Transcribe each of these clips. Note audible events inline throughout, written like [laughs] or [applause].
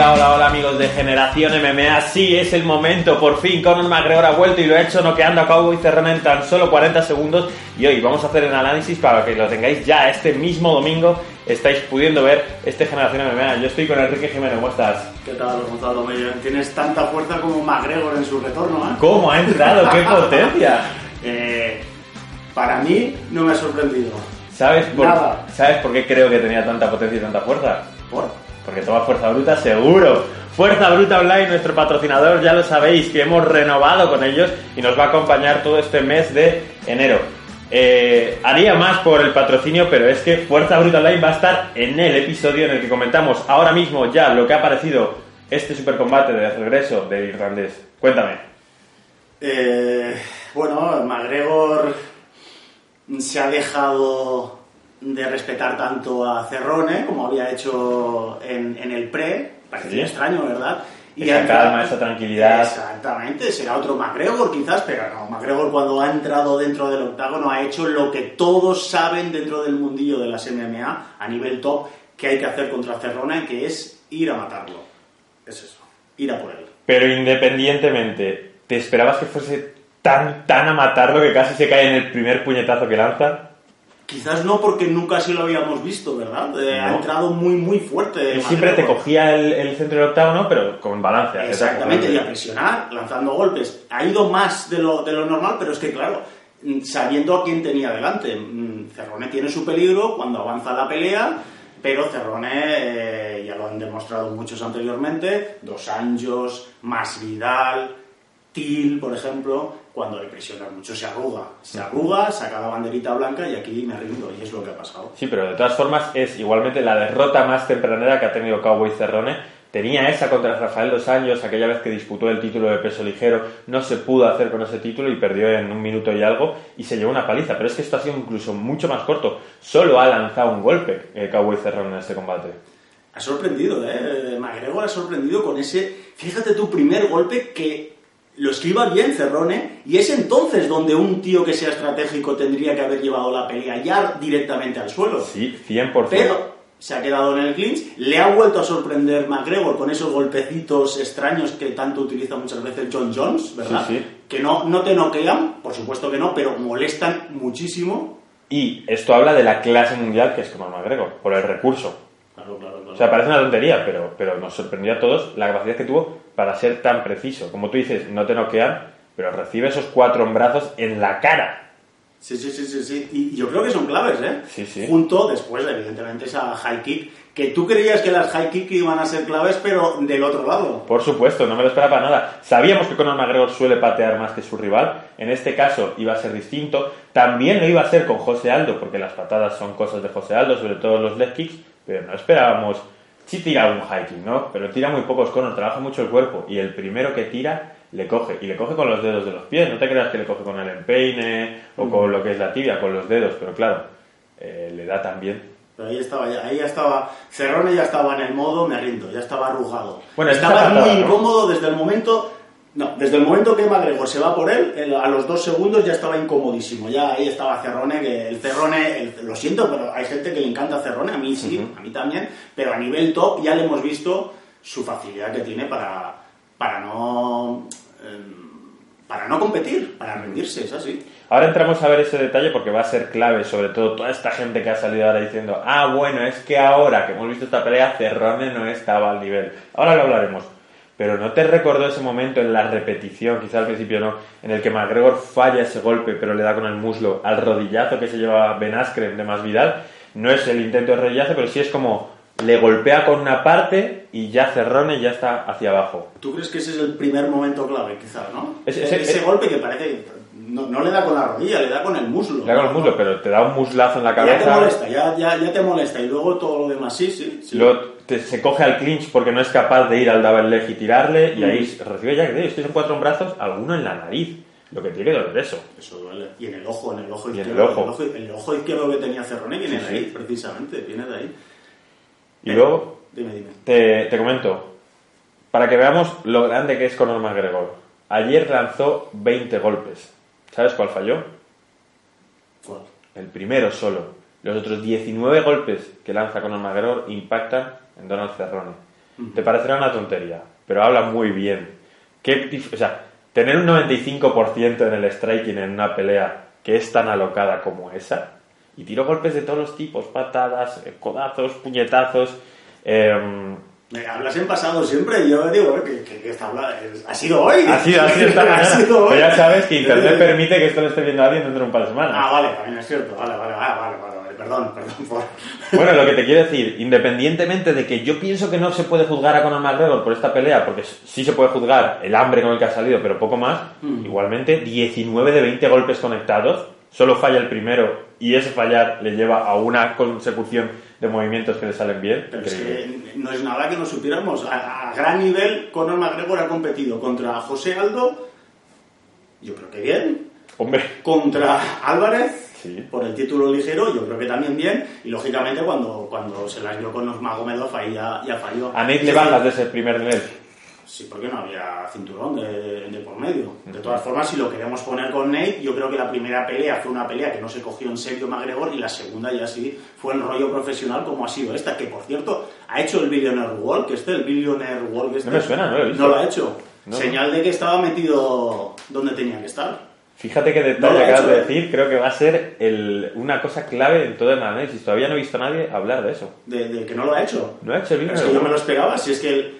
Hola, hola, hola amigos de Generación MMA. Sí, es el momento. Por fin Conor McGregor ha vuelto y lo ha hecho noqueando a Cowboy Cerrone en tan solo 40 segundos. Y hoy vamos a hacer el análisis para que lo tengáis ya este mismo domingo. Estáis pudiendo ver este Generación MMA. Yo estoy con Enrique Jiménez. ¿Cómo estás? ¿Qué tal, Gonzalo? Tienes tanta fuerza como McGregor en su retorno, ¿eh? ¿Cómo ha entrado? ¡Qué potencia! [laughs] Eh, para mí no me ha sorprendido. ¿Sabes por, Nada. ¿Sabes por qué creo que tenía tanta potencia y tanta fuerza? ¿Por? Porque toma Fuerza Bruta seguro. Fuerza Bruta Online, nuestro patrocinador, ya lo sabéis, que hemos renovado con ellos y nos va a acompañar todo este mes de enero. Eh, haría más por el patrocinio, pero es que Fuerza Bruta Online va a estar en el episodio en el que comentamos ahora mismo ya lo que ha parecido este supercombate de regreso del irlandés. Cuéntame. Eh, bueno, McGregor se ha dejado de respetar tanto a Cerrone como había hecho en, en el pre. Parecía Sí. extraño, ¿verdad? Esa ha- calma, esa tranquilidad. Exactamente, será otro McGregor quizás, pero no. McGregor cuando ha entrado dentro del octágono ha hecho lo que todos saben dentro del mundillo de las MMA a nivel top que hay que hacer contra Cerrone, que es ir a matarlo. Es eso, ir a por él. Pero independientemente, ¿te esperabas que fuese tan, tan a matarlo que casi se cae en el primer puñetazo que lanza? Quizás no porque nunca así lo habíamos visto, ¿verdad? Eh, Ha No. entrado muy, muy fuerte. Él siempre te cogía el, el centro del octágono, pero con balance. Exactamente, y a presionar, lanzando golpes. Ha ido más de lo, de lo normal, pero es que, claro, mm, sabiendo a quién tenía delante. Mm, Cerrone tiene su peligro cuando avanza la pelea, pero Cerrone, eh, ya lo han demostrado muchos anteriormente, Dos Anjos, Más Vidal, Til, por ejemplo, cuando le presionan mucho se arruga. Se arruga, saca la banderita blanca y aquí me rindo, y es lo que ha pasado. Sí, pero de todas formas es igualmente la derrota más tempranera que ha tenido Cowboy Cerrone. Tenía esa contra Rafael Dos Años, aquella vez que disputó el título de peso ligero, no se pudo hacer con ese título y perdió en un minuto y algo y se llevó una paliza. Pero es que esto ha sido incluso mucho más corto. Solo ha lanzado un golpe el Cowboy Cerrone en este combate. Ha sorprendido, ¿eh? McGregor ha sorprendido con ese, fíjate tu primer golpe que lo esquiva bien Cerrone y es entonces donde un tío que sea estratégico tendría que haber llevado la pelea ya directamente al suelo. Sí, 100%. Pero se ha quedado en el clinch, le ha vuelto a sorprender McGregor con esos golpecitos extraños que tanto utiliza muchas veces John Jones, ¿verdad? Sí, sí. Que no, no te noquean, por supuesto que no, pero molestan muchísimo. Y esto habla de la clase mundial que es Conor McGregor, por el recurso. Claro, claro, claro. O sea, parece una tontería, pero, pero nos sorprendió a todos la capacidad que tuvo para ser tan preciso. Como tú dices, no te noquean, pero recibe esos cuatro brazos en la cara. Sí, sí, sí, sí, sí. Y yo creo que son claves, ¿eh? Sí, sí. Junto, después, evidentemente, esa high kick, que tú creías que las high kick iban a ser claves, pero del otro lado. Por supuesto, no me lo esperaba para nada. Sabíamos que Conor McGregor suele patear más que su rival. En este caso iba a ser distinto. También lo iba a ser con José Aldo, porque las patadas son cosas de José Aldo, sobre todo los leg kicks. Pero no esperábamos. Sí tira un high kick, ¿no? Pero tira muy pocos Conor, trabaja mucho el cuerpo. Y el primero que tira le coge. Y le coge con los dedos de los pies. No te creas que le coge con el empeine o con lo que es la tibia, con los dedos. Pero claro, eh, le da también. Pero ahí estaba, ya, ahí ya estaba, Cerrone ya estaba en el modo, me rindo, ya estaba arrugado. Bueno, estaba muy ¿no? incómodo desde el momento, no, desde el momento que McGregor se va por él, a los dos segundos ya estaba incomodísimo, ya ahí estaba Cerrone, que el Cerrone, el- lo siento, pero hay gente que le encanta Cerrone, a mí sí, a mí también, pero a nivel top ya le hemos visto su facilidad que tiene para, para no... em, para no competir, para rendirse, es así. Ahora entramos a ver ese detalle porque va a ser clave, sobre todo toda esta gente que ha salido ahora diciendo, ah, bueno, es que ahora que hemos visto esta pelea, Cerrone no estaba al nivel. Ahora lo hablaremos. Pero ¿no te recordó ese momento en la repetición, quizá al principio no, en el que McGregor falla ese golpe pero le da con el muslo al rodillazo que se lleva Ben Askren de Masvidal? No es el intento de rodillazo, pero sí es como le golpea con una parte y ya Cerrone ya está hacia abajo. ¿Tú crees que ese es el primer momento clave, quizás, no? Ese- Ese, golpe que parece que no, no le da con la rodilla, le da con el muslo. Le da con el muslo, pero te da un muslazo en la Ya te cabeza. molesta, ya, ya, ya te molesta. Y luego todo lo demás, sí, sí. sí. Luego se coge al clinch porque no es capaz de ir al double leg y tirarle, y ahí recibe ya que estos son cuatro brazos, alguno en la nariz. Lo que tiene que doler eso. Eso duele. Y en el ojo, en el ojo Y en el izquierdo. ojo. El el ojo izquierdo que tenía Cerrone viene de ahí, precisamente, viene de ahí. Y Eh, luego Dime, dime. te, te comento, para que veamos lo grande que es Conor McGregor. Ayer lanzó 20 golpes. ¿Sabes cuál falló? ¿Cuál? El primero solo. Los otros 19 golpes que lanza Conor McGregor impactan en Donald Cerrone. te parecerá una tontería, pero habla muy bien. ¿Qué dif- o sea, tener un 95% en el striking en una pelea que es tan alocada como esa, y tiro golpes de todos los tipos, patadas, eh, codazos, puñetazos, Me hablas en pasado siempre, yo digo que, que- que está hablando, ha sido hoy. ha sido así esta Ha sido hoy. [laughs] Pero ya sabes que Internet [laughs] permite que esto lo esté viendo alguien dentro de un par de semanas. Ah, vale, también es cierto. Vale, vale, vale. Perdón, perdón por... Bueno, lo que te quiero decir, independientemente de que yo pienso que no se puede juzgar a Conor McGregor por esta pelea, porque sí se puede juzgar el hambre con el que ha salido, pero poco más, Mm. igualmente 19 de 20 golpes conectados, solo falla el primero y ese fallar le lleva a una consecución de movimientos que le salen bien. Pero es Increíble. que no es nada que no supiéramos. A, a gran nivel, Conor McGregor ha competido contra José Aldo, yo creo que bien, Hombre, contra Álvarez, Sí. por el título ligero, yo creo que también bien, y lógicamente cuando, cuando se las dio con Magomedov ahí ya, ya falló. a Nate Sí, le bajas de ese primer nivel. Sí, porque no había cinturón de, de por medio. De todas formas, si lo queremos poner con Nate, yo creo que la primera pelea fue una pelea que no se cogió en serio McGregor y la segunda ya sí fue el rollo profesional como ha sido esta, que por cierto ha hecho el Billionaire Walk, este, el Billionaire Walk este. No me suena, no lo he visto. No lo ha hecho. No. Señal de que estaba metido donde tenía que estar. Fíjate qué No detalle lo ha acabas hecho, de decir, creo que va a ser el- una cosa clave en todo el análisis. Todavía no he visto a nadie hablar de eso. De, de que no lo ha hecho. No ha hecho el Pero es vídeo. que yo me lo esperaba, si es que el-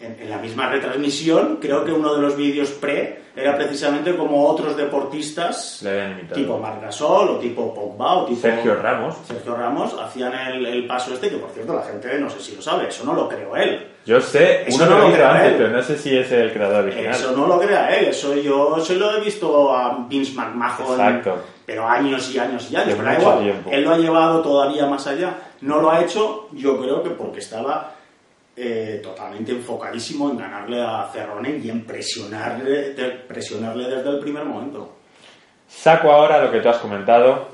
en, en la misma retransmisión, creo que uno de los vídeos pre era precisamente como otros deportistas, Le habían imitado. tipo Marc Gasol o tipo Pogba o tipo Sergio Ramos. Sergio Ramos, hacían el, el paso este, que por cierto la gente no sé si lo sabe, eso no lo creó él. Yo sé, Eso uno no lo crea antes, él. pero no sé si es el creador original. Eso no lo crea él, eso yo eso lo he visto a Vince McMahon, Exacto. pero años y años y años. Pero igual, tiempo. Él lo ha llevado todavía más allá. No lo ha hecho, yo creo que porque estaba eh, totalmente enfocadísimo en ganarle a Cerrone y en presionarle, de- presionarle desde el primer momento. Saco ahora lo que tú has comentado,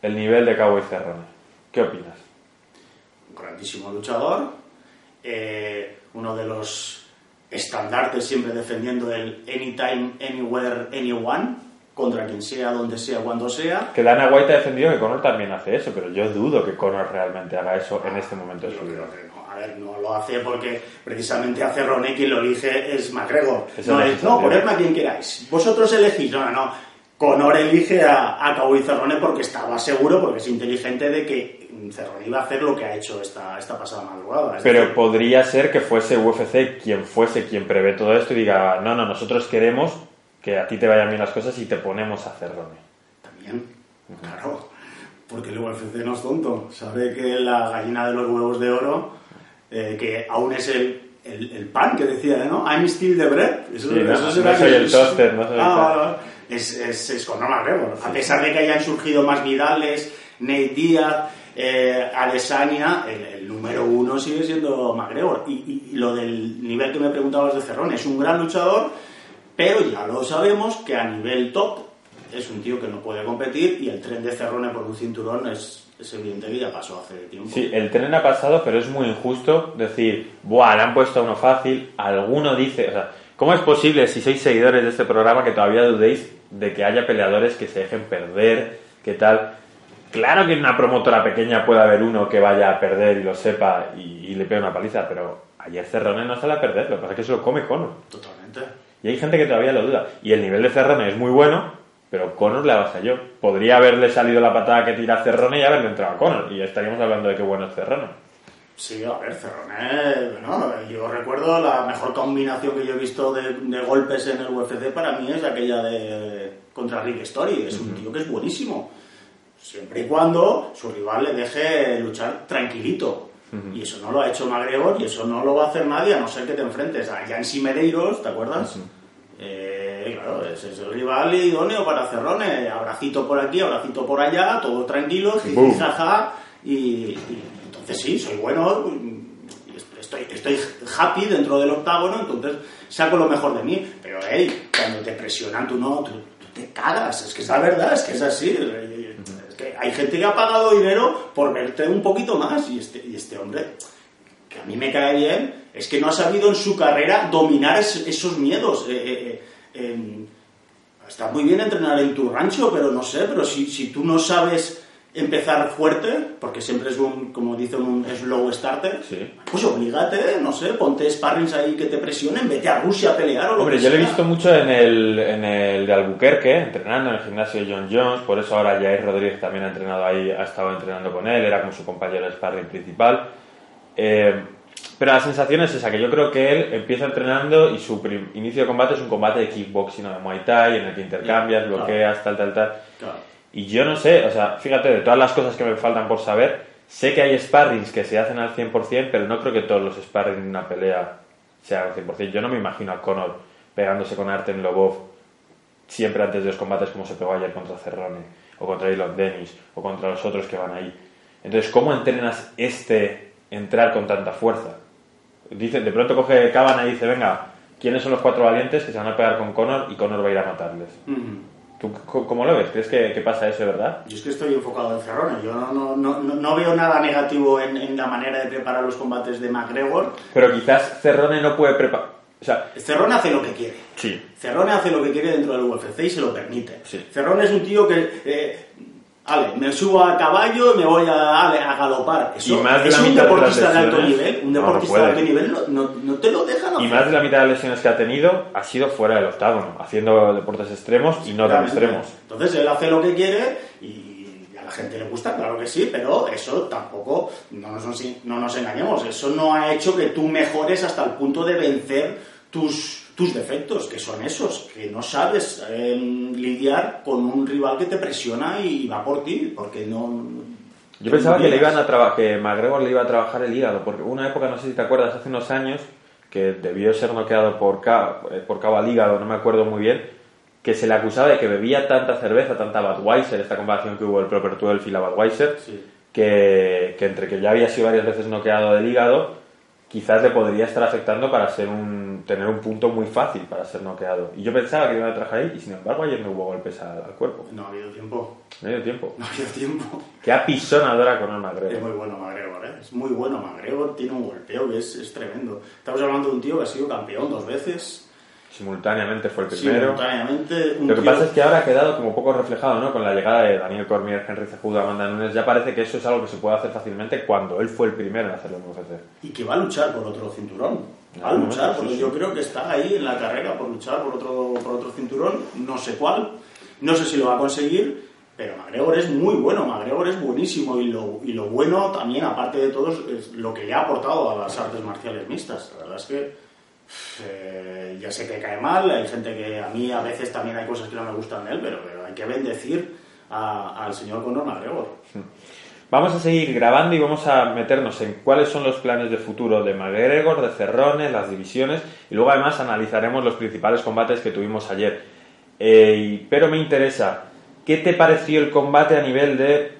el nivel de Cowboy Cerrone. ¿Qué opinas? Un grandísimo luchador, eh, uno de los estandartes siempre defendiendo el anytime, anywhere, anyone, contra quien sea, donde sea, cuando sea. Que Dana White ha defendido que Conor también hace eso, pero yo dudo que Conor realmente haga eso en este momento de su vida. no. A ver, no lo hace porque precisamente a Cerrone quien lo elige es McGregor. Eso no, es, no, ponedme a quien queráis. Vosotros elegís. No, no, no. Conor elige a, a Cowboy Cerrone porque estaba seguro, porque es inteligente de que Cerrone iba a hacer lo que ha hecho esta, esta pasada madrugada. Es Pero decir, podría ser que fuese UFC quien fuese quien prevé todo esto y diga, no, no, nosotros queremos que a ti te vayan bien las cosas y te ponemos a Cerrone. También, claro. Porque el UFC no es tonto. Sabe que la gallina de los huevos de oro, eh, que aún es el, el, el pan que decía, ¿no? I'm still the bread. Eso, Sí, eso no será soy que- el toaster, no soy el Ah, vale. Es, es, es Conor McGregor. A pesar de que hayan surgido más Vidales, Nate Díaz, eh, Adesanya, el, número uno sigue siendo McGregor. Y, lo del nivel que me preguntabas de Cerrone, es un gran luchador, pero ya lo sabemos que a nivel top es un tío que no puede competir y el tren de Cerrone por un cinturón es, evidente que ya pasó hace tiempo. Sí, el tren ha pasado, pero es muy injusto decir, buah, le han puesto uno fácil, alguno dice, o sea, ¿cómo es posible, si sois seguidores de este programa, que todavía dudéis de que haya peleadores que se dejen perder, qué tal? Claro que en una promotora pequeña puede haber uno que vaya a perder y lo sepa y, y le pegue una paliza, pero ayer Cerrone no sale a perder, lo que pasa es que se lo come Conor. Totalmente. Y hay gente que todavía lo duda. Y el nivel de Cerrone es muy bueno, pero Conor le avasalló. Podría haberle salido la patada que tira Cerrone y haberle entrado a Conor. Y estaríamos hablando de qué bueno es Cerrone. Sí, a ver, Cerrone, bueno, yo recuerdo la mejor combinación que yo he visto de, de golpes en el UFC para mí es aquella de contra Rick Story. Es un tío que es buenísimo. Siempre y cuando su rival le deje luchar tranquilito. Y eso no lo ha hecho McGregor y eso no lo va a hacer nadie a no ser que te enfrentes a Yancy Medeiros, ¿te acuerdas? Eh, claro, ese es el rival idóneo para Cerrone. Abracito por aquí, abracito por allá, todo tranquilo, jaja. Y, y entonces sí, soy bueno, estoy, estoy happy dentro del octágono, entonces saco lo mejor de mí. Pero hey, cuando te presionan tú no, tú, tú te cagas, es que es la verdad, es que es así. Hay gente que ha pagado dinero por verte un poquito más y este, y este hombre que a mí me cae bien, es que no ha sabido en su carrera dominar es- esos miedos. Eh, eh, eh, está muy bien entrenar en tu rancho, pero no sé, pero si, si tú no sabes empezar fuerte, porque siempre es un, como dicen, un slow starter, Sí. pues obligate, no sé, ponte sparrings ahí que te presionen, vete a Rusia a pelear o lo Hombre, que yo lo he visto mucho en el, en el de Albuquerque, entrenando en el gimnasio de John Jones, por eso ahora Jair Rodríguez también ha entrenado ahí, ha estado entrenando con él, era como su compañero de sparring principal. Eh, pero la sensación es esa, que yo creo que él empieza entrenando y su inicio de combate es un combate de kickboxing o de Muay Thai, en el que intercambias, Claro. bloqueas, tal, tal, tal. Claro. Y yo no sé, o sea, fíjate, de todas las cosas que me faltan por saber, sé que hay sparrings que se hacen al 100%, pero no creo que todos los sparrings en una pelea sean al 100%. Yo no me imagino a Conor pegándose con Artem Lobov siempre antes de los combates como se pegó ayer contra Cerrone, o contra Elon Dennis, o contra los otros que van ahí. Entonces, ¿cómo entrenas este entrar con tanta fuerza? Dice, de pronto coge Cabana y dice, venga, ¿quiénes son los cuatro valientes que se van a pegar con Conor y Conor va a ir a matarles? ¿Tú cómo lo ves? ¿Crees que, que pasa eso, verdad? Yo es que estoy enfocado en Cerrone. Yo no, no, no, no- no veo nada negativo en, en la manera de preparar los combates de McGregor. Pero quizás Cerrone no puede preparar... O sea, Cerrone hace lo que quiere. sí. Cerrone hace lo que quiere dentro del UFC y se lo permite. Sí. Cerrone es un tío que, eh, ale, me subo a caballo y me voy a, ale, a galopar. Eso Y más de la un mitad deportista de alto nivel. Un no, no deportista de alto nivel no, no, te lo dejan hacer. Y más de la mitad de las lesiones que ha tenido ha sido fuera del octágono, haciendo deportes extremos y no tan extremos. Entonces él hace lo que quiere y a la gente le gusta, claro que sí, pero eso tampoco, no nos, no nos engañemos, eso no ha hecho que tú mejores hasta el punto de vencer tus, tus defectos, que son esos, que no sabes eh, lidiar con un rival que te presiona y va por ti, porque no... Yo pensaba que le iban a que McGregor le iba a trabajar el hígado, porque hubo una época, no sé si te acuerdas, hace unos años, que debió ser noqueado por, ca- eh, por cabo al hígado, no me acuerdo muy bien, que se le acusaba de que bebía tanta cerveza, tanta Budweiser, esta comparación que hubo el Proper 12 y la Budweiser, Sí. que, que entre que ya había sido varias veces noqueado del hígado, quizás le podría estar afectando para ser un, tener un punto muy fácil para ser noqueado. Y yo pensaba que le iban a trabajar ahí, y sin embargo ayer no hubo golpes al, al cuerpo. No ha habido tiempo, no ha habido tiempo. Qué apisonadora con el Es McGregor. muy bueno McGregor, ¿eh? Es muy bueno McGregor, tiene un golpeo que es, es tremendo. Estamos hablando de un tío que ha sido campeón dos veces, Simultáneamente fue el primero. simultáneamente. Un Lo que tío- pasa es que ahora ha quedado como poco reflejado, ¿no? Con la llegada de Daniel Cormier, Henry Cejudo, Amanda Nunes, ya parece que eso es algo que se puede hacer fácilmente cuando él fue el primero en hacerlo en UFC. Y que va a luchar por otro cinturón. Va a luchar, porque yo creo que está ahí en la carrera por luchar por otro, por otro cinturón, no sé cuál, no sé si lo va a conseguir, pero McGregor es muy bueno, McGregor es buenísimo y lo, y lo bueno también, aparte de todo, es lo que le ha aportado a las artes marciales mixtas. La verdad es que eh, ya sé que cae mal, hay gente que a mí a veces también hay cosas que no me gustan de él, pero, hay que bendecir al señor Conor McGregor. Vamos a seguir grabando y vamos a meternos en cuáles son los planes de futuro de McGregor, de Cerrone, las divisiones y luego además analizaremos los principales combates que tuvimos ayer. Eh, pero me interesa, ¿qué te pareció el combate a nivel de...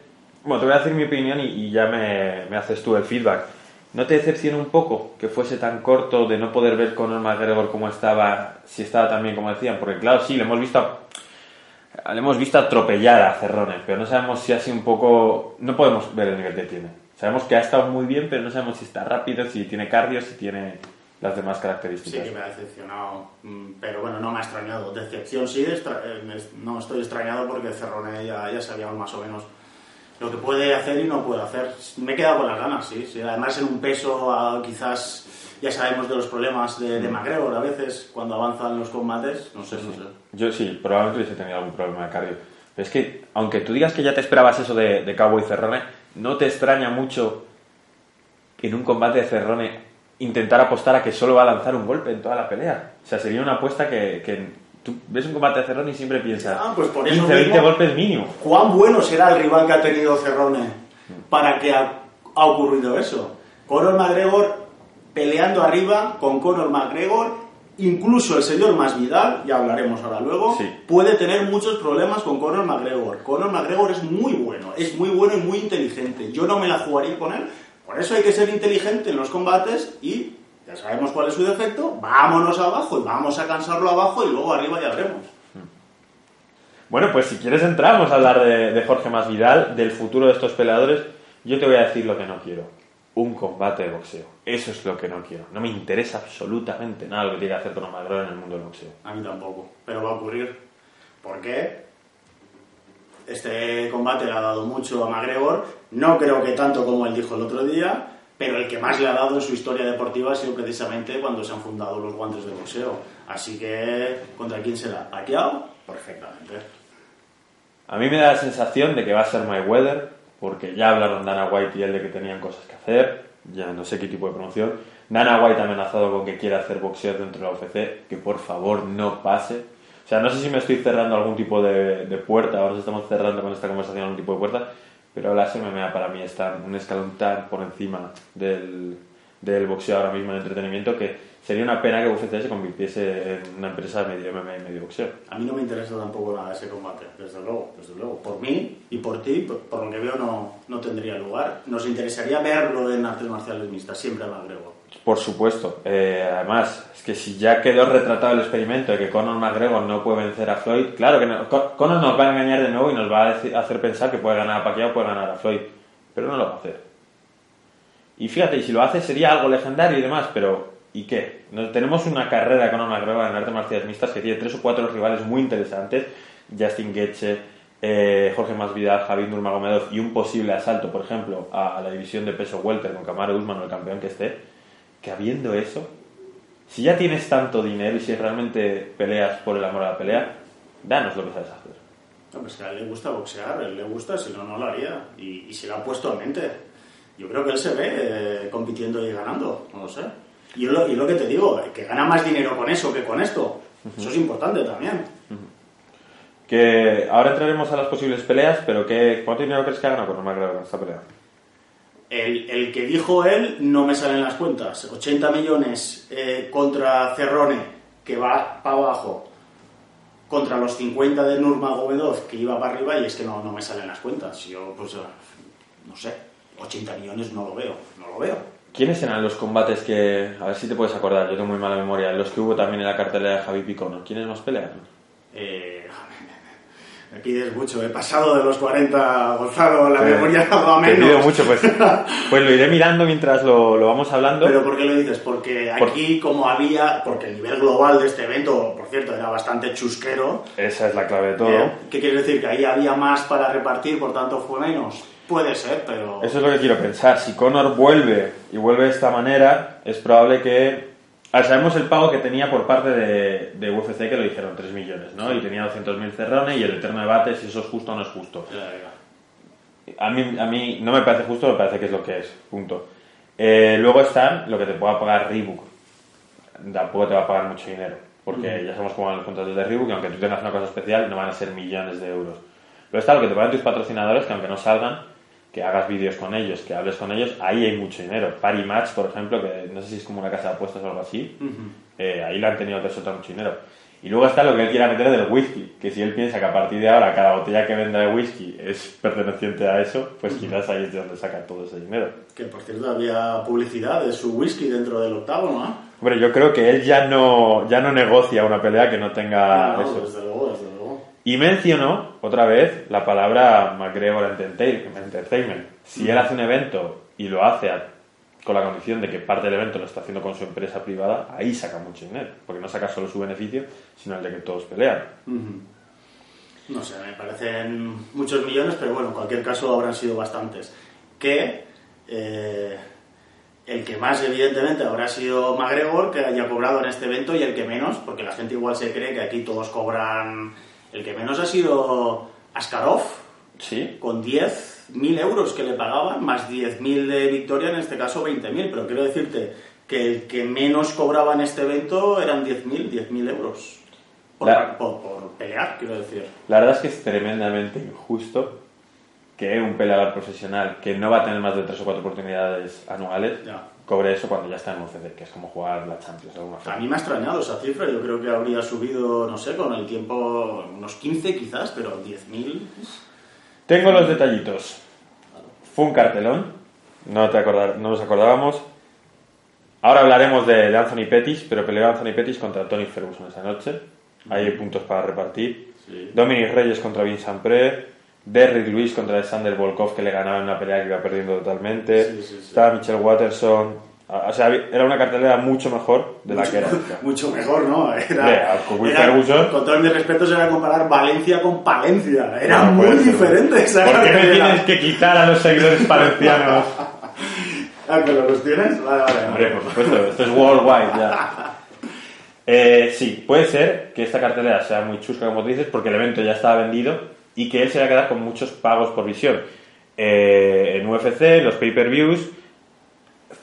Bueno, te voy a decir mi opinión y, y ya me, me haces tú el feedback. ¿No te decepciona un poco que fuese tan corto de no poder ver Conor McGregor como estaba, si estaba tan bien como decían? Porque claro, sí, le hemos visto le hemos visto atropellar a Cerrone, pero no sabemos si ha sido un poco... No podemos ver el nivel que tiene. Sabemos que ha estado muy bien, pero no sabemos si está rápido, si tiene cardio, si tiene las demás Sí características. que me ha decepcionado, mm, pero bueno, no me ha extrañado. Decepción sí, eh, no estoy extrañado porque Cerrone ya, ya sabíamos más o menos lo que puede hacer y no puede hacer. Me he quedado con las ganas, sí. sí. Además en un peso quizás ya sabemos de los problemas de, de McGregor a veces cuando avanzan los combates. No sé, no sé. Yo sí, probablemente hubiese tenido algún problema de cardio. Pero es que, aunque tú digas que ya te esperabas eso de, de Cowboy Cerrone, no te extraña mucho que en un combate de Cerrone intentar apostar a que solo va a lanzar un golpe en toda la pelea. O sea, sería una apuesta que, que tú ves un combate de Cerrone y siempre piensas Ah, pues por eso 15, 20 mismo- golpes mínimo. ¿Cuán bueno será el rival que ha tenido Cerrone para que ha, ha ocurrido eso? Conor McGregor peleando arriba con Conor McGregor, incluso el señor Masvidal, ya hablaremos ahora luego, Sí. puede tener muchos problemas con Conor McGregor. Conor McGregor es muy bueno, es muy bueno y muy inteligente. Yo no me la jugaría con él, por eso hay que ser inteligente en los combates y ya sabemos cuál es su defecto, vámonos abajo y vamos a cansarlo abajo y luego arriba ya veremos. Bueno, pues si quieres entramos a hablar de, de Jorge Masvidal, del futuro de estos peleadores. Yo te voy a decir lo que no quiero. Un combate de boxeo. Eso es lo que no quiero. No me interesa absolutamente nada lo que tiene que hacer Conor McGregor en el mundo del boxeo. A mí tampoco, pero va a ocurrir. ¿Por qué? este combate le ha dado mucho a McGregor. No creo que tanto como él dijo el otro día, pero el que más le ha dado en su historia deportiva ha sido precisamente cuando se han fundado los guantes de boxeo. Así que, ¿contra quién será? ¿Pacquiao? Perfectamente. A mí me da la sensación de que va a ser Mayweather, porque ya hablaron Dana White y él de que tenían cosas que hacer, ya no sé qué tipo de promoción. Dana White ha amenazado con que quiere hacer boxeo dentro de la UFC, que por favor no pase. O sea, no sé si me estoy cerrando algún tipo de, de puerta, ahora estamos cerrando con esta conversación algún tipo de puerta, pero las MMA para mí están un escalón tan por encima del, del boxeo ahora mismo en entretenimiento que sería una pena que UFC se convirtiese en una empresa medio MMA y medio boxeo. A mí no me interesa tampoco nada ese combate, desde luego, desde luego. Por mí y por ti, por, lo que veo, no, no tendría lugar. Nos interesaría verlo en artes marciales mixtas, siempre a McGregor. Por supuesto. Eh, además, es que si ya quedó retratado el experimento de que Conor McGregor no puede vencer a Floyd, claro que no. Con- Conor nos va a engañar de nuevo y nos va a hacer pensar que puede ganar a Pacquiao o puede ganar a Floyd, pero no lo va a hacer. Y fíjate, y si lo hace sería algo legendario y demás, pero ¿y qué? No- tenemos una carrera de Conor McGregor en artes marciales mixtas que tiene tres o cuatro rivales muy interesantes, Justin Gaethje, eh, Jorge Masvidal, Javid Nurmagomedov y un posible asalto, por ejemplo, a la división de peso welter con Kamaru Usman o el campeón que esté, que habiendo eso, si ya tienes tanto dinero y si realmente peleas por el amor a la pelea, danos lo que sabes hacer. No, pues que a él le gusta boxear, a él le gusta, si no, no lo haría. Y, y se lo ha puesto en mente. Yo creo que él se ve eh, compitiendo y ganando, no lo sé. Y lo, y lo que te digo, que gana más dinero con eso que con esto. Eso es importante también. Que ahora entraremos a las posibles peleas, pero ¿qué, ¿cuánto dinero crees que ha ganado Conor McGregor en esta pelea? El, el que dijo él no me salen las cuentas. 80 millones eh, contra Cerrone, que va para abajo, contra los 50 de Nurmagomedov, que iba para arriba, y es que no, no me salen las cuentas. Yo, pues, eh, no sé, 80 millones no lo veo, no lo veo. ¿Quiénes eran los combates que, a ver si te puedes acordar, yo tengo muy mala memoria, los que hubo también en la cartelera de Javi Picono? ¿Quiénes más pelearon? Eh, me pides mucho, he pasado de los 40, Gonzalo, la Eh, memoria [laughs] va a Te pido menos. mucho, pues, [laughs] pues lo iré mirando mientras lo, lo vamos hablando. ¿Pero por qué lo dices? Porque Por- aquí, como había, porque el nivel global de este evento, por cierto, era bastante chusquero, Esa es la clave de todo. Eh, ¿Qué quiere decir? ¿Que ahí había más para repartir, por tanto fue menos? Puede ser, pero... Eso es lo que quiero pensar. Si Conor vuelve y vuelve de esta manera, es probable que. Ah, sabemos el pago que tenía por parte de, de UFC, que lo dijeron 3 millones, ¿no? Y tenía 200.000 cerrones y el eterno debate si eso es justo o no es justo. A mí, a mí no me parece justo, me parece que es lo que es. Punto. Eh, luego están lo que te pueda pagar Reebok. Tampoco te va a pagar mucho dinero. Porque ya sabemos cómo van los contratos de Reebok y aunque tú tengas una cosa especial, no van a ser millones de euros. Luego está lo que te pagan tus patrocinadores, que aunque no salgan, que hagas vídeos con ellos, que hables con ellos, ahí hay mucho dinero. Party Match, por ejemplo, que no sé si es como una casa de apuestas o algo así, eh, ahí le han tenido que soltar mucho dinero. Y luego está lo que él quiera meter del whisky, que si él piensa que a partir de ahora cada botella que venda de whisky es perteneciente a eso, pues quizás ahí es de donde saca todo ese dinero. Que por cierto había publicidad de su whisky dentro del octavo, ¿no? Hombre, yo creo que él ya no, ya no negocia una pelea que no tenga Ah, no, eso. desde luego, desde luego. Y mencionó otra vez la palabra McGregor Entertain- Entertainment. Si él hace un evento y lo hace a- con la condición de que parte del evento lo está haciendo con su empresa privada, ahí saca mucho dinero. Porque no saca solo su beneficio, sino el de que todos pelean. No sé, me parecen muchos millones, pero bueno, en cualquier caso habrán sido bastantes. Que eh, el que más, evidentemente, habrá sido McGregor, que haya cobrado en este evento, y el que menos, porque la gente igual se cree que aquí todos cobran. El que menos ha sido Askarov, Sí, con 10.000 euros que le pagaban, más 10.000 de victoria, en este caso 20.000. Pero quiero decirte que el que menos cobraba en este evento eran 10.000, 10.000 euros. Por, La- por- por pelear, quiero decir. La verdad es que es tremendamente injusto que un peleador profesional que no va a tener más de tres o cuatro oportunidades anuales Ya. Cobre eso cuando ya está en UFC, que es como jugar la Champions de alguna A forma. mí me ha extrañado esa cifra, yo creo que habría subido, no sé, con el tiempo unos 15 quizás, pero 10.000... Tengo los detallitos. Fue un cartelón, no, te acordar, no nos acordábamos. Ahora hablaremos de, de Anthony Pettis, pero peleó Anthony Pettis contra Tony Ferguson esa noche. Hay puntos para repartir. Sí. Dominic Reyes contra Vincent Pre. Derrick Lewis contra Alexander Volkov, que le ganaba en una pelea que iba perdiendo totalmente. Sí, sí, sí. Estaba Michelle Watterson. O sea, era una cartelera mucho mejor de la mucho, que era. [laughs] Mucho mejor, ¿no? Era, con Will era- con todos mis respetos, era comparar Valencia con Palencia. Era No muy diferente esa ¿Por qué me tienes que quitar a los seguidores valencianos? [laughs] Ah, ¿que los tienes? Vale, vale. Hombre, por supuesto, esto es worldwide ya. [laughs] Eh, sí, puede ser que esta cartelera sea muy chusca, como tú dices, porque el evento ya estaba vendido y que él se va a quedar con muchos pagos por visión. Eh, en UFC, los pay-per-views,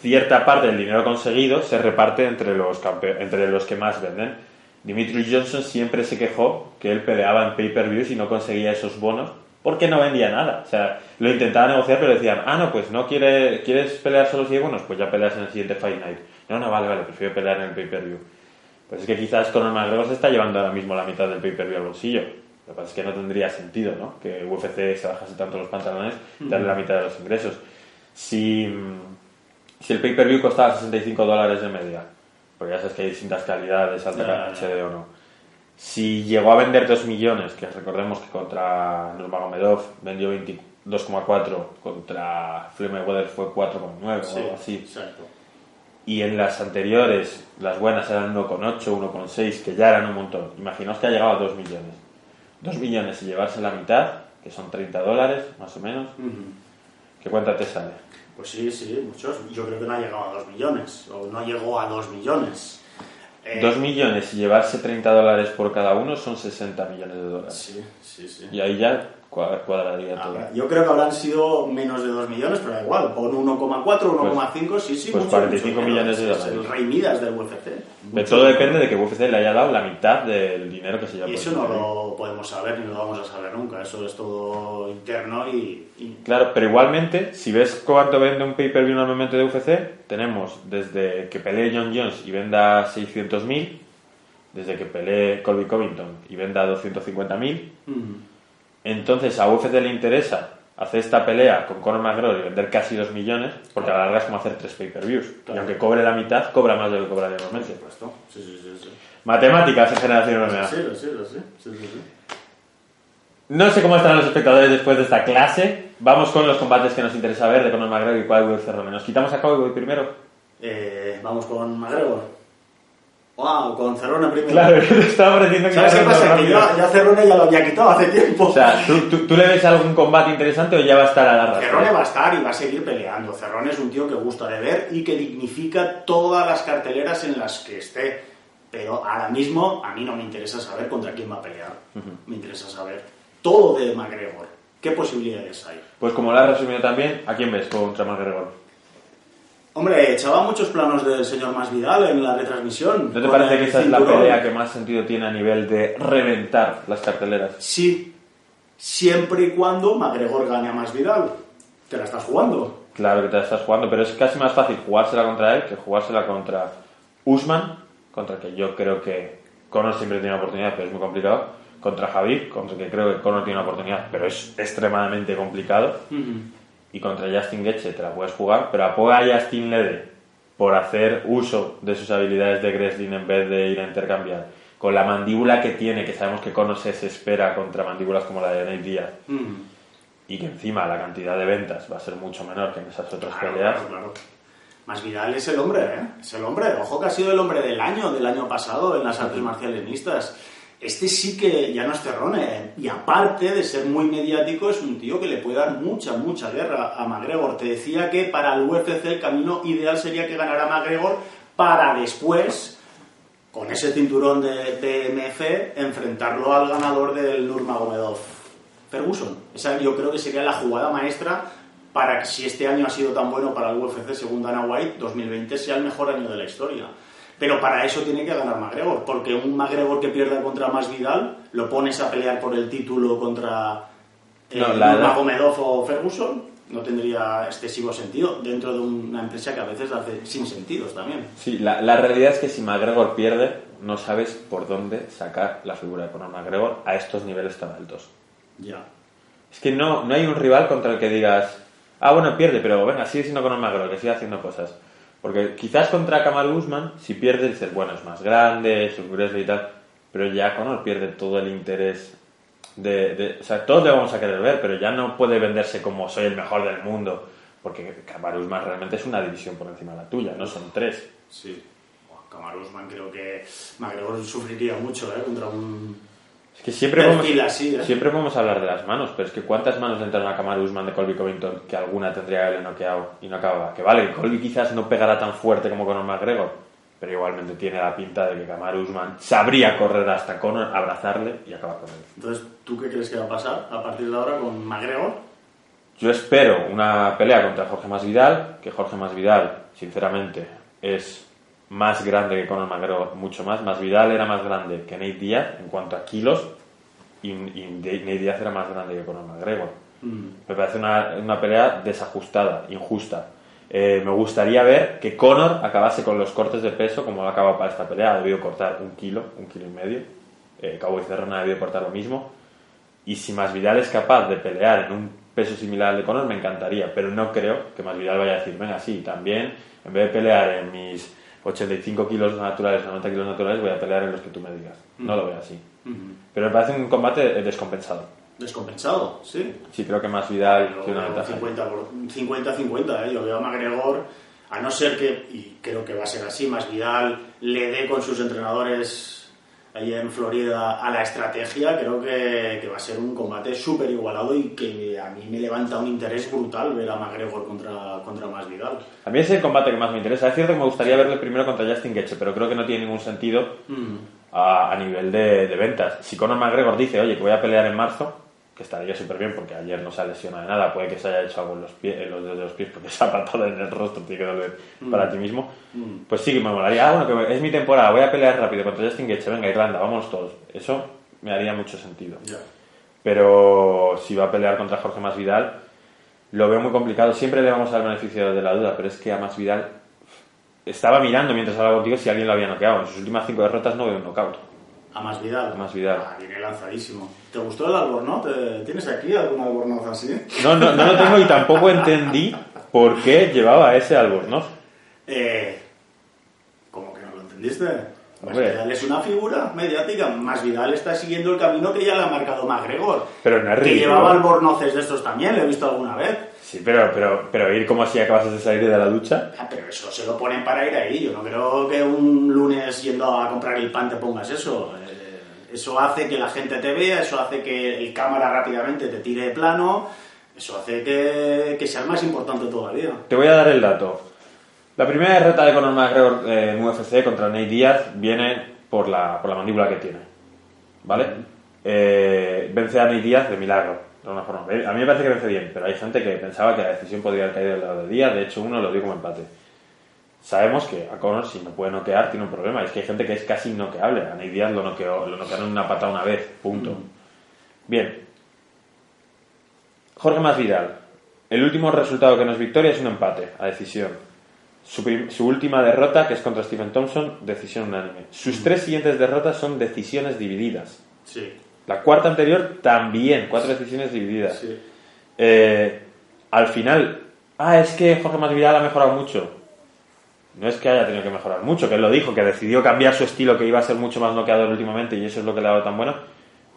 cierta parte del dinero conseguido se reparte entre los, entre los que más venden. Dimitri Johnson siempre se quejó que él peleaba en pay-per-views y no conseguía esos bonos porque no vendía nada. O sea, lo intentaba negociar, pero decían, ah, no, pues no quiere, quieres pelear solo si hay bonos, pues ya peleas en el siguiente Fight Night. No, no, vale, vale, prefiero pelear en el pay-per-view. Pues es que quizás Conor McGregor se está llevando ahora mismo la mitad del pay-per-view al bolsillo. Lo que pasa es que no tendría sentido, ¿no? Que UFC se bajase tanto los pantalones y darle la mitad de los ingresos. Si, mm, si el pay-per-view costaba 65 dólares de media, porque ya sabes que hay distintas calidades, alta HD o no. Si llegó a vender 2 millones, que recordemos que contra Nurmagomedov vendió 22,4, contra Floyd Mayweather fue 4,9 Sí, o algo así exacto. y en las anteriores las buenas eran 1,8, 1,6, que ya eran un montón. Imaginaos que ha llegado a 2 millones. 2 millones y llevarse la mitad, que son 30 dólares, más o menos, Ujú. ¿qué cuenta te sale? Pues sí, sí, muchos. Yo creo que no ha llegado a 2 millones, o no llegó a 2 millones. Eh, 2 millones y llevarse 30 dólares por cada uno son 60 millones de dólares. Sí, sí, sí. Y ahí ya cuadraría todo. Ah, Yo creo que habrán sido menos de 2 millones, pero da igual. Pon 1,4, 1,5, sí, sí. pues mucho, 45 mucho millones de dólares. Es el rey Midas del UFC. De todo depende de que UFC le haya dado la mitad del dinero que se lleva Y eso no lo podemos saber ni lo vamos a saber nunca. Eso es todo interno y. y- Claro, pero igualmente, si ves cuánto vende un pay-per-view normalmente de UFC, tenemos desde que pelee John Jones y venda 600.000, desde que pelee Colby Covington y venda 250.000, Mm. Entonces a UFC le interesa hacer esta pelea con Conor McGregor y vender casi 2 millones, porque a la larga es como hacer tres pay-per-views. Y aunque cobre la mitad, cobra más de lo que cobraría Por normalmente. supuesto. Sí, sí, sí. sí. Matemáticas en generación MMA. Sí. Sí, sí, sí. No sé cómo estarán los espectadores después de esta clase. Vamos con los combates que nos interesa ver de Conor McGregor y Cowboy Cerrone. Nos quitamos a Cowboy primero. Eh, vamos con McGregor. Wow, con Cerrone primero. Claro, [laughs] yo te estaba pareciendo que ¿Sabes qué pasa? Que rápido. yo, yo a Cerrone ya lo había quitado hace tiempo. O sea, ¿tú, tú, tú le ves algún combate interesante o ya va a estar a la Cerrone rastra? va a estar y va a seguir peleando. Cerrone es un tío que gusta de ver y que dignifica todas las carteleras en las que esté. Pero ahora mismo a mí no me interesa saber contra quién va a pelear. Me interesa saber todo de McGregor. ¿Qué posibilidades hay? Pues como lo has resumido también, ¿a quién ves contra McGregor? Hombre, echaba muchos planos del señor Masvidal en la retransmisión. ¿No te parece que esa es la pelea que más sentido tiene a nivel de reventar las carteleras? Sí, siempre y cuando McGregor gane a Masvidal. Te la estás jugando. Claro que te la estás jugando, pero es casi más fácil jugársela contra él que jugársela contra Usman, contra el que yo creo que Conor siempre tiene una oportunidad, pero es muy complicado. Contra Javid, contra el que creo que Conor tiene una oportunidad, pero es extremadamente complicado. Y contra Justin Gaethje te la puedes jugar, pero apoya a Justin Lede por hacer uso de sus habilidades de wrestling en vez de ir a intercambiar. Con la mandíbula que tiene, que sabemos que Conor se desespera contra mandíbulas como la de Nate Díaz, y que encima la cantidad de ventas va a ser mucho menor que en esas otras Claro, peleas. claro, claro. Masvidal es el hombre, ¿eh? Es el hombre. Ojo que ha sido el hombre del año, del año pasado en las artes marciales mixtas. Este sí que ya no es Cerrone. ¿eh? Y aparte de ser muy mediático, es un tío que le puede dar mucha, mucha guerra a McGregor. Te decía que para el UFC el camino ideal sería que ganara McGregor para después, con ese cinturón de TMF, enfrentarlo al ganador del Nurmagomedov. Ferguson. Esa yo creo que sería la jugada maestra para que si este año ha sido tan bueno para el UFC según Dana White, 2020 sea el mejor año de la historia. Pero para eso tiene que ganar McGregor, porque un McGregor que pierda contra Masvidal, lo pones a pelear por el título contra eh, No, o Ferguson, no tendría excesivo sentido dentro de una empresa que a veces hace sin sentidos también. Sí, la, la realidad es que si McGregor pierde, no sabes por dónde sacar la figura de Conor McGregor a estos niveles tan altos. Ya. Es que no, no hay un rival contra el que digas, ah, bueno, pierde, pero venga, sigue siendo Conor McGregor, que sigue haciendo cosas. Porque quizás contra Kamal Usman, si pierde, dices, bueno, es más grande, es wrestler y tal, pero ya Conor pierde todo el interés de, O sea, todos le vamos a querer ver, pero ya no puede venderse como soy el mejor del mundo, Porque Kamaru Usman realmente es una división por encima de la tuya, no son tres. Sí. Kamaru Usman creo que McGregor sufriría mucho ¿eh? contra un es que siempre Perfil podemos, así, ¿eh? siempre podemos hablar de las manos, pero es que ¿cuántas manos le entran a Kamaru Usman de Colby Covington que alguna tendría que haberle noqueado y no acababa? Que vale, Colby quizás no pegará tan fuerte como Conor McGregor, pero igualmente tiene la pinta de que Kamaru Usman sabría correr hasta Conor, abrazarle y acabar con él. Entonces, ¿tú qué crees que va a pasar a partir de ahora con McGregor? Yo espero una pelea contra Jorge Masvidal, que Jorge Masvidal, sinceramente, es más grande que Conor McGregor, mucho más. Masvidal era más grande que Nate Diaz en cuanto a kilos y, y Nate Diaz era más grande que Conor McGregor. Mm. Me parece una, una pelea desajustada, injusta. Eh, me gustaría ver que Conor acabase con los cortes de peso como lo ha acabado para esta pelea. Ha debido cortar un kilo, un kilo y medio. Eh, Cowboy Cerrone ha debido cortar lo mismo. Y si Masvidal es capaz de pelear en un peso similar al de Conor, me encantaría. Pero no creo que Masvidal vaya a decir, venga, sí, también, en vez de pelear en mis 85 kilos naturales, 90 kilos naturales, voy a pelear en los que tú me digas. No lo veo así. Pero me parece un combate eh, descompensado. Descompensado, sí. Sí, creo que Masvidal Yo tiene una veo ventaja. 50 por- 50-50, ¿eh? yo veo a McGregor, a no ser que, y creo que va a ser así, más Vidal le dé con sus entrenadores ahí en Florida a la estrategia, creo que, que va a ser un combate súper igualado y que a mí me levanta un interés brutal ver a McGregor contra, contra Masvidal. A mí es el combate que más me interesa. Es cierto que me gustaría verle primero contra Justin Gaethje, pero creo que no tiene ningún sentido Mm. a, a nivel de, de ventas. Si Conor McGregor dice, oye, que voy a pelear en marzo, que estaría súper bien porque ayer no se ha lesionado de nada, puede que se haya hecho algo en los, pies, en los dedos de los pies porque [laughs] se ha patado en el rostro, tiene que doler para ti mismo. Mm. Pues sí que me molaría. Ah, bueno, que es mi temporada, voy a pelear rápido contra Justin Gaethje, venga, Irlanda, vamos todos. Eso me haría mucho sentido. Ya. Pero si va a pelear contra Jorge Masvidal, lo veo muy complicado. Siempre le vamos a dar el beneficio de la duda, pero es que a Masvidal estaba mirando mientras hablaba contigo si alguien lo había noqueado. En sus últimas cinco derrotas no veo un knockout. A Masvidal. A Masvidal. Ah, viene lanzadísimo. ¿Te gustó el albornoz? ¿Te- ¿Tienes aquí algún albornoz así? No, no, no lo tengo y tampoco entendí por qué llevaba ese albornoz. Eh, ¿Cómo que no lo entendiste? Hombre. Masvidal es una figura mediática. Masvidal está siguiendo el camino que ya le ha marcado McGregor. Pero no es Que ridículo. llevaba albornoces de estos también, lo he visto alguna vez. Sí, pero, pero, pero ir como si acabas de salir de la ducha. Ah, pero eso se lo ponen para ir ahí. Yo no creo que un lunes yendo a comprar el pan te pongas eso. Eso hace que la gente te vea, eso hace que el cámara rápidamente te tire de plano, eso hace que, que seas más importante todavía. Te voy a dar el dato. La primera derrota de Conor McGregor en UFC contra Nate Díaz viene por la, por la mandíbula que tiene. ¿Vale? Eh, vence a Nate Díaz de milagro, de alguna forma. A mí me parece que vence bien, pero hay gente que pensaba que la decisión podría haber caído del lado de Díaz. De hecho, uno lo dio como empate. Sabemos que a Conor, si no puede noquear, tiene un problema. Es que hay gente que es casi noqueable. A Díaz lo, noqueó, lo noquearon en una patada una vez, punto. Bien. Jorge Masvidal. El último resultado que no es victoria es un empate a decisión. Su, última derrota, que es contra Stephen Thompson, decisión unánime. Sus tres siguientes derrotas son decisiones divididas. Sí, La cuarta anterior también, cuatro decisiones divididas. sí. Eh, al final, ah, es que Jorge Masvidal ha mejorado mucho. No es que haya tenido que mejorar mucho, que él lo dijo, que decidió cambiar su estilo, que iba a ser mucho más noqueador últimamente y eso es lo que le ha dado tan bueno.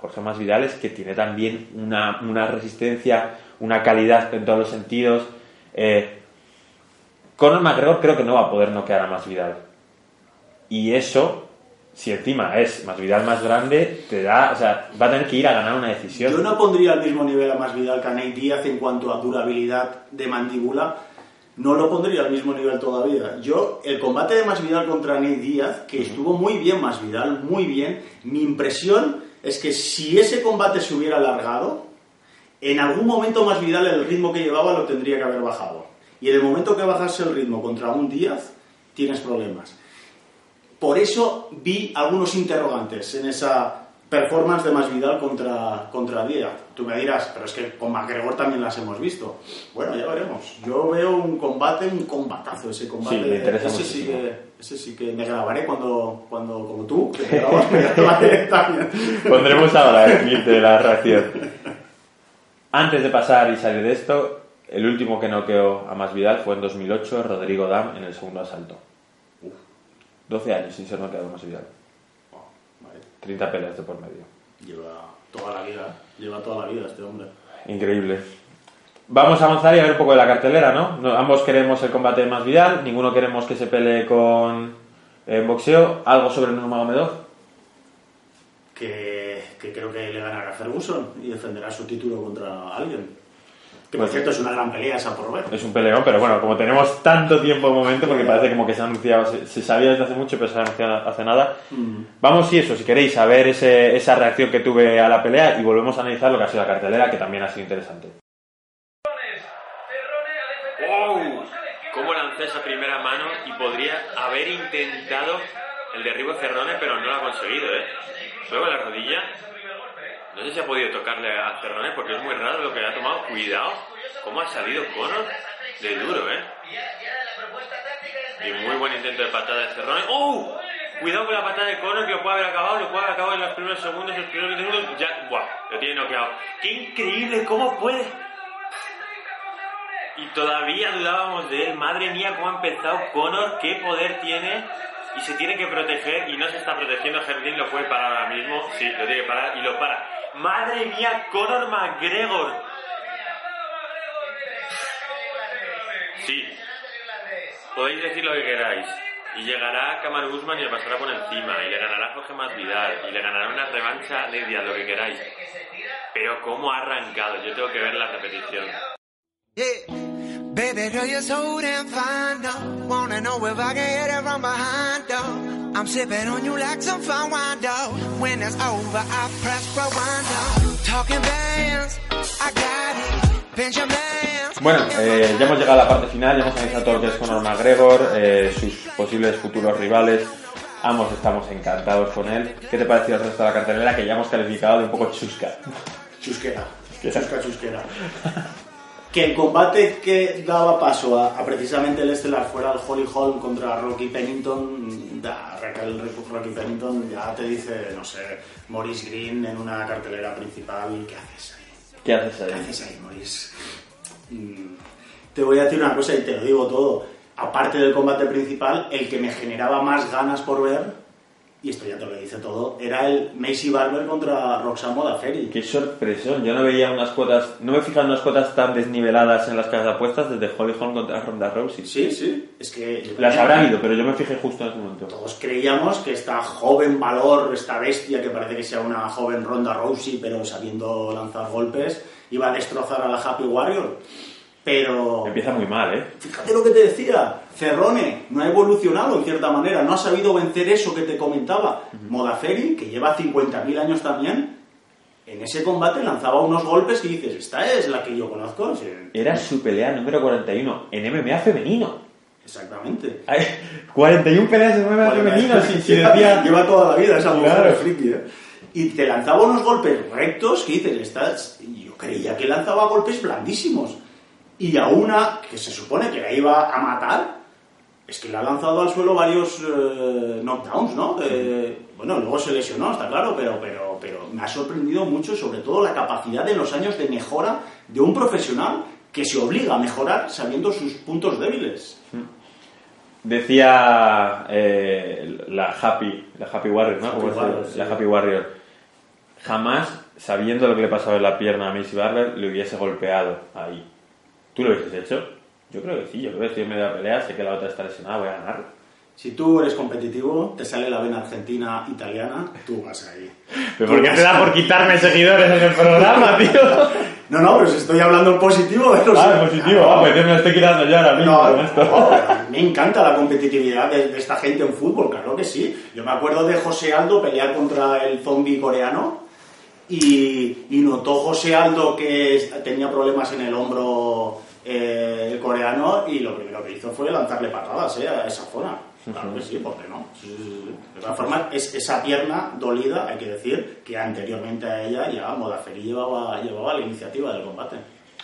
Jorge Masvidal es que tiene también una, una resistencia, una calidad en todos los sentidos. Eh, Conor McGregor creo que no va a poder noquear a Masvidal. Y eso, si encima es Masvidal más grande, te da, o sea, va a tener que ir a ganar una decisión. Yo no pondría al mismo nivel a Masvidal que a Nate Díaz en cuanto a durabilidad de mandíbula. No lo pondría al mismo nivel todavía. Yo, el combate de Masvidal contra Nate Díaz, que estuvo muy bien Masvidal, muy bien, mi impresión es que si ese combate se hubiera alargado, en algún momento Masvidal el ritmo que llevaba lo tendría que haber bajado. Y en el momento que bajase el ritmo contra un Díaz, tienes problemas. Por eso vi algunos interrogantes en esa performance de Masvidal contra, contra Díaz. Tú me dirás, pero es que con McGregor también las hemos visto. Bueno, ya veremos. Yo veo un combate, un combatazo ese combate. Sí, me interesa ese sí, que, ese sí que me grabaré cuando, cuando como tú, que [laughs] te grabas, me grabaré también. Pondremos ahora el clip de la reacción. Antes de pasar y salir de esto, el último que noqueó a Masvidal fue en 2008, Rodrigo Dam, en el segundo asalto. 12 años sin ser noqueado Masvidal. Oh, vale. 30 peleas de por medio. Lleva toda la vida, lleva toda la vida este hombre. Increíble. Vamos a avanzar y a ver un poco de la cartelera, ¿no? No- ambos queremos el combate de más Vidal, ninguno queremos que se pelee con en boxeo. ¿Algo sobre Nurmagomedov? que, que creo que le ganará a Ferguson y defenderá su título contra alguien. Que por Pues- cierto es una gran pelea esa por ver. Es un peleón, pero bueno, como tenemos tanto tiempo de momento, porque parece como que se ha anunciado, se, se sabía desde hace mucho, pero se ha anunciado hace nada. Mm. Vamos, y eso, si queréis, a ver ese- esa reacción que tuve a la pelea y volvemos a analizar lo que ha sido la cartelera, que también ha sido interesante. ¡Wow! ¿Cómo lancé esa primera mano y podría haber intentado el derribo de Cerrone, pero no lo ha conseguido, ¿eh? Luego la rodilla. No sé si ha podido tocarle a Cerrone porque es muy raro lo que ha tomado. Cuidado, cómo ha salido Conor de duro, ¿eh? Y muy buen intento de patada de Cerrone. ¡Oh! Cuidado con la patada de Conor que lo puede haber acabado, lo puede haber acabado en los primeros segundos, en los primeros segundos. Ya, ¡buah! Lo tiene noqueado. ¡Qué increíble! ¿Cómo puede? Y todavía dudábamos de él. Madre mía, cómo ha empezado Conor, qué poder tiene. Y se tiene que proteger y no se está protegiendo. Herlin lo puede parar ahora mismo. Sí, lo tiene que parar y lo para. Madre mía, Conor McGregor. Sí, podéis decir lo que queráis. Y llegará Kamaru Usman y le pasará por encima. Y le ganará Jorge Masvidal. Y le ganará una revancha de día, lo que queráis. Pero cómo ha arrancado. Yo tengo que ver la repetición. Girl, you're so damn fine, though. Wanna know if I can hit it from behind, though. I'm sipping on you like some fine wine, though. When it's over, I press rewind, though. Talking bands, I got it. Benjamins. Bueno, eh, ya hemos llegado a la parte final, ya hemos analizado todo lo que es Conor McGregor, eh, sus posibles futuros rivales. Ambos estamos encantados con él. ¿Qué te pareció el resto de la cartelera que ya hemos calificado de un poco chusca? Chusquera. Chusquera. Chusca, chusquera. Que el combate que daba paso a, a precisamente el estelar fuera el Holly Holm contra Rocky Pennington, da, Raquel Rocky Pennington ya te dice, no sé, Maurice Green en una cartelera principal, ¿qué haces ahí? ¿Qué haces ¿Qué ahí? haces ahí, Maurice? Mm, Te voy a decir una cosa y te lo digo todo. Aparte del combate principal, el que me generaba más ganas por ver, y esto ya te lo dice todo, era el Macy Barber contra Roxanne Modafferi. Qué sorpresón, yo no veía unas cuotas, no me fijaba en unas cuotas tan desniveladas en las casas de apuestas desde Holly Holm contra Ronda Rousey. Sí, sí, es que... Las habrá habido, pero yo me fijé justo en ese momento. Todos creíamos que esta joven valor, esta bestia que parece que sea una joven Ronda Rousey, pero sabiendo lanzar golpes, iba a destrozar a la Happy Warrior. Pero... Empieza muy mal, ¿eh? Fíjate lo que te decía, Cerrone no ha evolucionado en cierta manera, no ha sabido vencer eso que te comentaba. Modafferi, que lleva 50.000 años también, en ese combate lanzaba unos golpes y dices, esta es la que yo conozco. Sí, Era su pelea número 41 en MMA femenino. Exactamente. Ay, 41 peleas en MMA femenino, si, si decía... [laughs] Lleva toda la vida esa mujer Claro. friki, ¿eh? Y te lanzaba unos golpes rectos que dices, estás... yo creía que lanzaba golpes blandísimos. Y a una que se supone que la iba a matar, es que le ha lanzado al suelo varios eh, knockdowns, ¿no? Eh, bueno, luego se lesionó, está claro, pero, pero, pero me ha sorprendido mucho, sobre todo la capacidad en los años de mejora de un profesional que se obliga a mejorar sabiendo sus puntos débiles. Decía eh, la Happy, la Happy Warrior, ¿no? Happy ¿Cómo se Warrior, sí. La Happy Warrior. Jamás, sabiendo lo que le pasaba en la pierna a Missy Barber, le hubiese golpeado ahí. ¿Tú lo hubieses hecho? Yo creo que sí, yo creo que estoy en medio de la pelea, sé que la otra está lesionada, voy a ganarlo. Si tú eres competitivo, te sale la vena argentina italiana, tú vas ahí. [laughs] ¿Pero por qué te da por quitarme seguidores en el programa, tío? [laughs] No, no, pero si estoy hablando en positivo, ¿eh? [laughs] No Ah, sé. positivo, ah, pues yo me lo estoy quitando yo ahora mismo No, con esto. no, me encanta la competitividad de, de esta gente en fútbol, claro que sí. Yo me acuerdo de José Aldo pelear contra el zombie coreano y, y notó José Aldo que tenía problemas en el hombro eh, el coreano y lo primero que hizo fue lanzarle patadas eh, a esa zona. Claro que sí, ¿por qué no? Sí, sí, sí. De todas formas, es, esa pierna dolida, hay que decir, que anteriormente a ella ya Modafferi llevaba, llevaba la iniciativa del combate.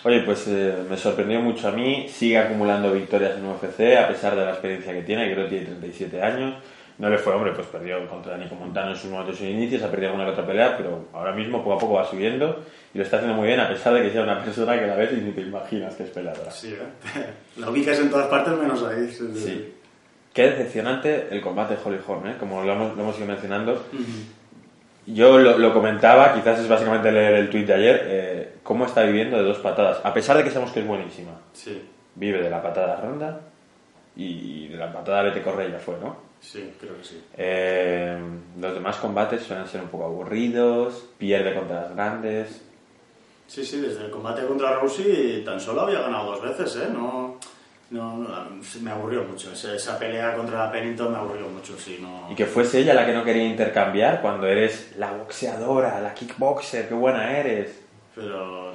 Oye, pues eh, me sorprendió mucho a mí. Sigue acumulando victorias en UFC a pesar de la experiencia que tiene, creo que tiene 37 años. No le fue, hombre, pues perdió contra Nico Montano en sus momentos sus inicios, ha perdido alguna otra pelea, pero ahora mismo poco a poco va subiendo y lo está haciendo muy bien, a pesar de que sea una persona que la ves y ni te imaginas que es peleadora. Sí, ¿eh? La ubicas en todas partes menos ahí. sí, sí, Sí. Qué decepcionante el combate de Holly Holm, ¿eh? como lo hemos, lo hemos ido mencionando. Yo lo, lo comentaba, quizás es básicamente leer el tuit de ayer. eh, cómo está viviendo de dos patadas. A pesar de que sabemos que es buenísima. Sí, Vive de la patada ronda y de la patada vete corre ya fue, ¿no? sí, creo que sí. Eh, los demás combates suelen ser un poco aburridos, pierde contra las grandes. Sí, sí, desde el combate contra Rousey tan solo había ganado dos veces, ¿eh? No, no, no, me aburrió mucho. Esa, esa pelea contra la Pennington me aburrió mucho, sí, no... Y que fuese ella la que no quería intercambiar cuando eres la boxeadora, la kickboxer, qué buena eres. Pero